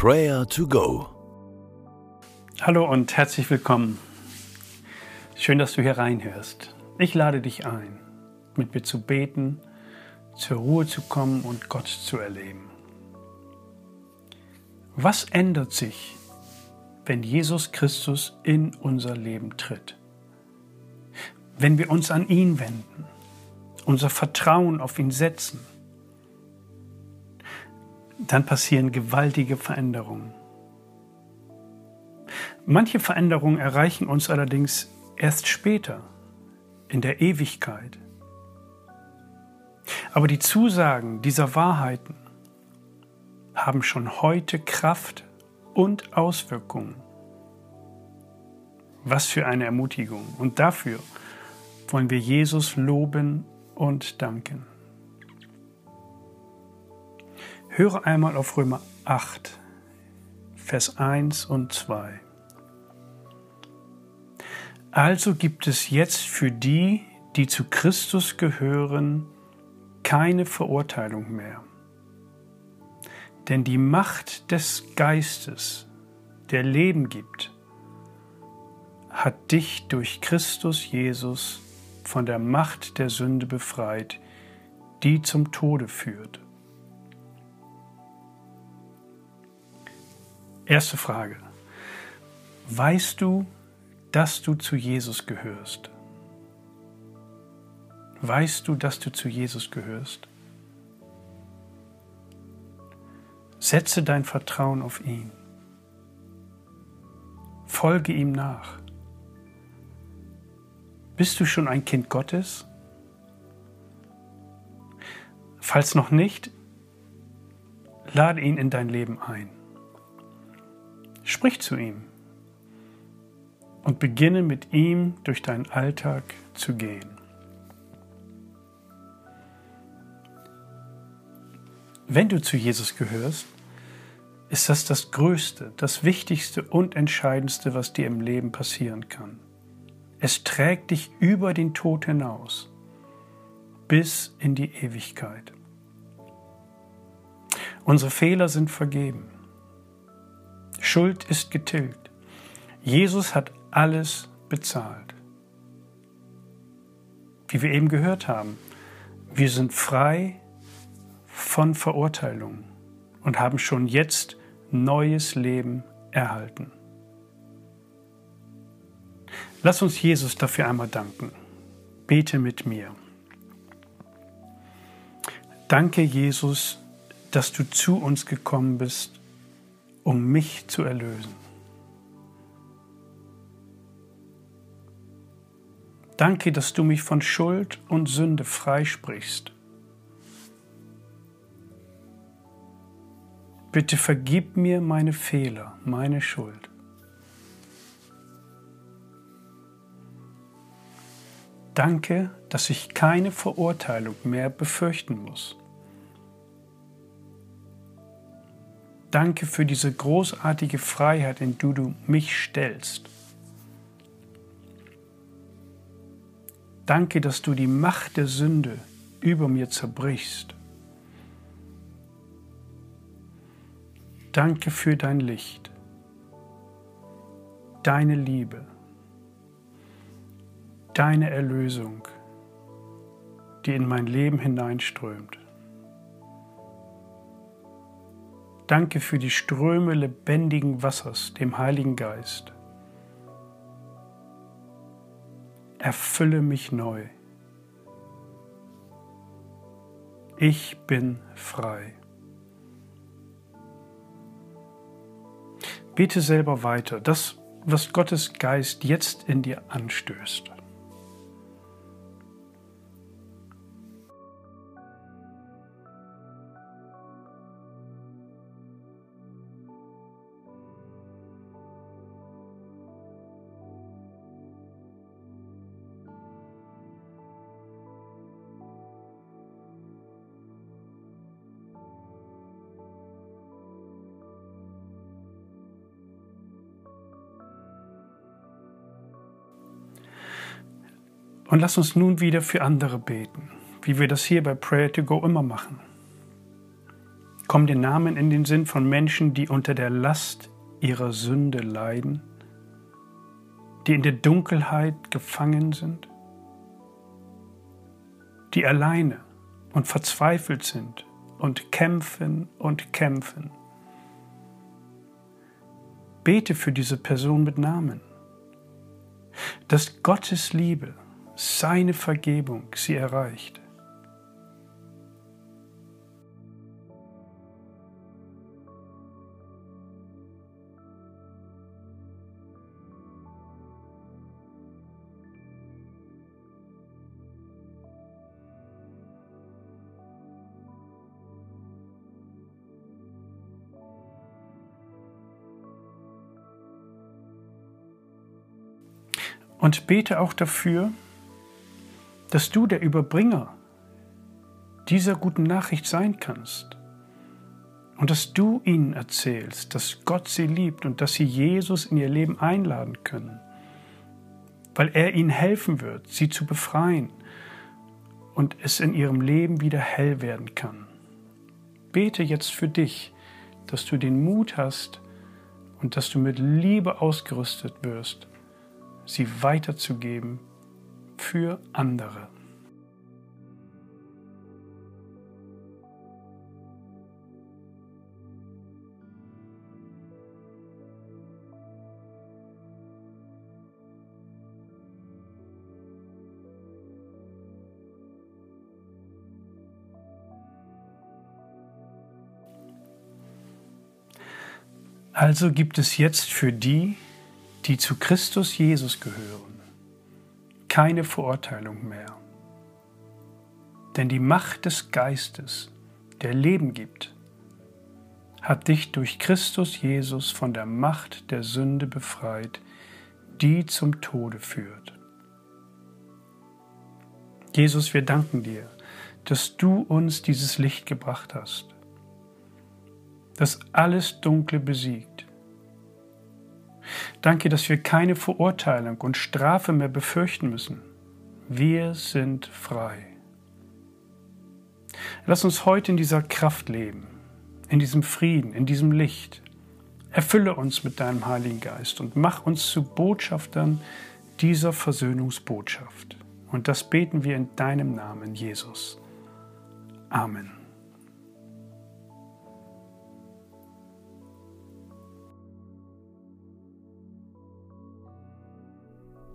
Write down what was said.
Prayer to Go. Hallo und herzlich willkommen. Schön, dass du hier reinhörst. Ich lade dich ein, mit mir zu beten, zur Ruhe zu kommen und Gott zu erleben. Was ändert sich, wenn Jesus Christus in unser Leben tritt? Wenn wir uns an ihn wenden, unser Vertrauen auf ihn setzen, dann passieren gewaltige Veränderungen. Manche Veränderungen erreichen uns allerdings erst später, in der Ewigkeit. Aber die Zusagen dieser Wahrheiten haben schon heute Kraft und Auswirkungen. Was für eine Ermutigung. Und dafür wollen wir Jesus loben und danken. Höre einmal auf Römer 8, Vers 1 und 2. Also gibt es jetzt für die, die zu Christus gehören, keine Verurteilung mehr. Denn die Macht des Geistes, der Leben gibt, hat dich durch Christus Jesus von der Macht der Sünde befreit, die zum Tode führt. Erste Frage. Weißt du, dass du zu Jesus gehörst? Weißt du, dass du zu Jesus gehörst? Setze dein Vertrauen auf ihn. Folge ihm nach. Bist du schon ein Kind Gottes? Falls noch nicht, lade ihn in dein Leben ein. Sprich zu ihm und beginne mit ihm durch deinen Alltag zu gehen. Wenn du zu Jesus gehörst, ist das das Größte, das Wichtigste und Entscheidendste, was dir im Leben passieren kann. Es trägt dich über den Tod hinaus, bis in die Ewigkeit. Unsere Fehler sind vergeben. Schuld ist getilgt. Jesus hat alles bezahlt. Wie wir eben gehört haben, wir sind frei von Verurteilung und haben schon jetzt neues Leben erhalten. Lass uns Jesus dafür einmal danken. Bete mit mir. Danke, Jesus, dass du zu uns gekommen bist um mich zu erlösen. Danke, dass du mich von Schuld und Sünde freisprichst. Bitte vergib mir meine Fehler, meine Schuld. Danke, dass ich keine Verurteilung mehr befürchten muss. Danke für diese großartige Freiheit, in die du mich stellst. Danke, dass du die Macht der Sünde über mir zerbrichst. Danke für dein Licht, deine Liebe, deine Erlösung, die in mein Leben hineinströmt. Danke für die Ströme lebendigen Wassers, dem Heiligen Geist. Erfülle mich neu. Ich bin frei. Bete selber weiter, das, was Gottes Geist jetzt in dir anstößt. Und lass uns nun wieder für andere beten, wie wir das hier bei Prayer to Go immer machen. Kommen dir Namen in den Sinn von Menschen, die unter der Last ihrer Sünde leiden, die in der Dunkelheit gefangen sind, die alleine und verzweifelt sind und kämpfen und kämpfen. Bete für diese Person mit Namen, dass Gottes Liebe, seine Vergebung sie erreicht. Und bete auch dafür, dass du der Überbringer dieser guten Nachricht sein kannst. Und dass du ihnen erzählst, dass Gott sie liebt und dass sie Jesus in ihr Leben einladen können, weil er ihnen helfen wird, sie zu befreien und es in ihrem Leben wieder hell werden kann. Bete jetzt für dich, dass du den Mut hast und dass du mit Liebe ausgerüstet wirst, sie weiterzugeben für andere. Also gibt es jetzt für die, die zu Christus Jesus gehören, keine Verurteilung mehr. Denn die Macht des Geistes, der Leben gibt, hat dich durch Christus Jesus von der Macht der Sünde befreit, die zum Tode führt. Jesus, wir danken dir, dass du uns dieses Licht gebracht hast, das alles Dunkle besiegt Danke, dass wir keine Verurteilung und Strafe mehr befürchten müssen. Wir sind frei. Lass uns heute in dieser Kraft leben, in diesem Frieden, in diesem Licht. Erfülle uns mit deinem Heiligen Geist und mach uns zu Botschaftern dieser Versöhnungsbotschaft. Und das beten wir in deinem Namen, Jesus. Amen.